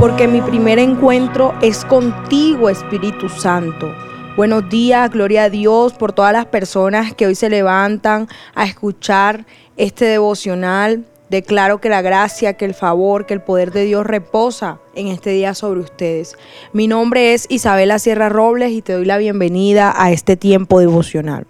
porque mi primer encuentro es contigo, Espíritu Santo. Buenos días, gloria a Dios por todas las personas que hoy se levantan a escuchar este devocional. Declaro que la gracia, que el favor, que el poder de Dios reposa en este día sobre ustedes. Mi nombre es Isabela Sierra Robles y te doy la bienvenida a este tiempo devocional.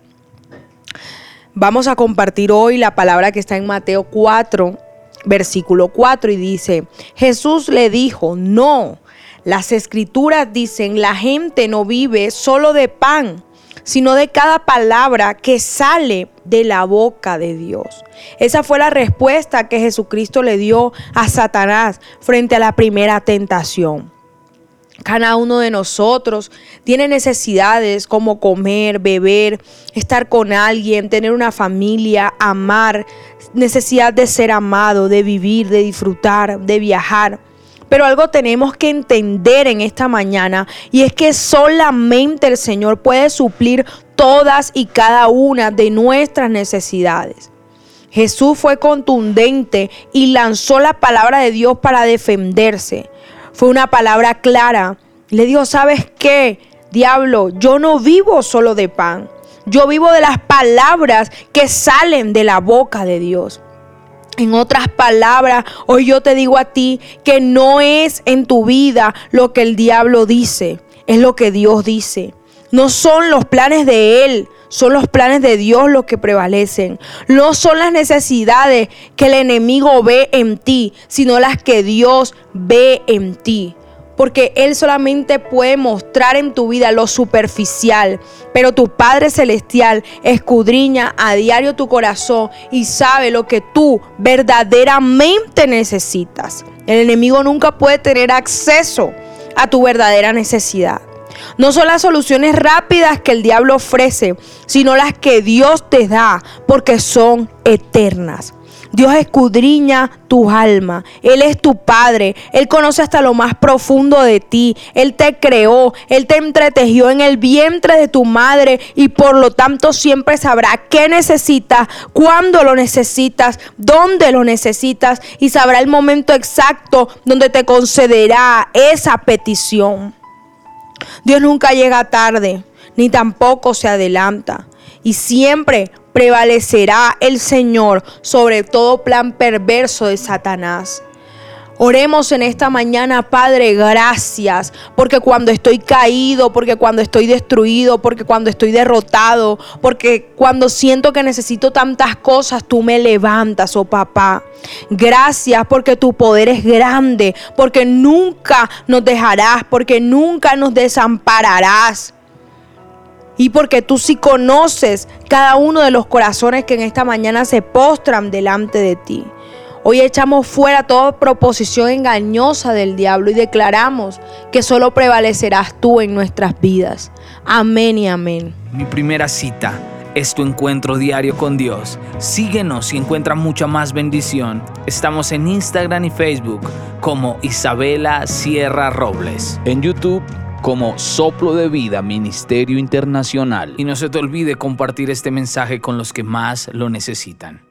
Vamos a compartir hoy la palabra que está en Mateo 4, versículo 4 y dice, Jesús le dijo, no, las escrituras dicen, la gente no vive solo de pan, sino de cada palabra que sale de la boca de Dios. Esa fue la respuesta que Jesucristo le dio a Satanás frente a la primera tentación. Cada uno de nosotros tiene necesidades como comer, beber, estar con alguien, tener una familia, amar, necesidad de ser amado, de vivir, de disfrutar, de viajar. Pero algo tenemos que entender en esta mañana y es que solamente el Señor puede suplir todas y cada una de nuestras necesidades. Jesús fue contundente y lanzó la palabra de Dios para defenderse. Fue una palabra clara. Le dijo, ¿sabes qué? Diablo, yo no vivo solo de pan. Yo vivo de las palabras que salen de la boca de Dios. En otras palabras, hoy yo te digo a ti que no es en tu vida lo que el diablo dice, es lo que Dios dice. No son los planes de Él, son los planes de Dios los que prevalecen. No son las necesidades que el enemigo ve en ti, sino las que Dios ve en ti porque Él solamente puede mostrar en tu vida lo superficial, pero tu Padre Celestial escudriña a diario tu corazón y sabe lo que tú verdaderamente necesitas. El enemigo nunca puede tener acceso a tu verdadera necesidad. No son las soluciones rápidas que el diablo ofrece, sino las que Dios te da, porque son eternas. Dios escudriña tu alma. Él es tu Padre. Él conoce hasta lo más profundo de ti. Él te creó. Él te entretejió en el vientre de tu madre y por lo tanto siempre sabrá qué necesitas, cuándo lo necesitas, dónde lo necesitas y sabrá el momento exacto donde te concederá esa petición. Dios nunca llega tarde, ni tampoco se adelanta. Y siempre prevalecerá el Señor sobre todo plan perverso de Satanás. Oremos en esta mañana, Padre, gracias, porque cuando estoy caído, porque cuando estoy destruido, porque cuando estoy derrotado, porque cuando siento que necesito tantas cosas, tú me levantas, oh papá. Gracias porque tu poder es grande, porque nunca nos dejarás, porque nunca nos desampararás y porque tú sí conoces cada uno de los corazones que en esta mañana se postran delante de ti. Hoy echamos fuera toda proposición engañosa del diablo y declaramos que solo prevalecerás tú en nuestras vidas. Amén y amén. Mi primera cita es tu encuentro diario con Dios. Síguenos y encuentra mucha más bendición. Estamos en Instagram y Facebook como Isabela Sierra Robles. En YouTube como Soplo de Vida Ministerio Internacional. Y no se te olvide compartir este mensaje con los que más lo necesitan.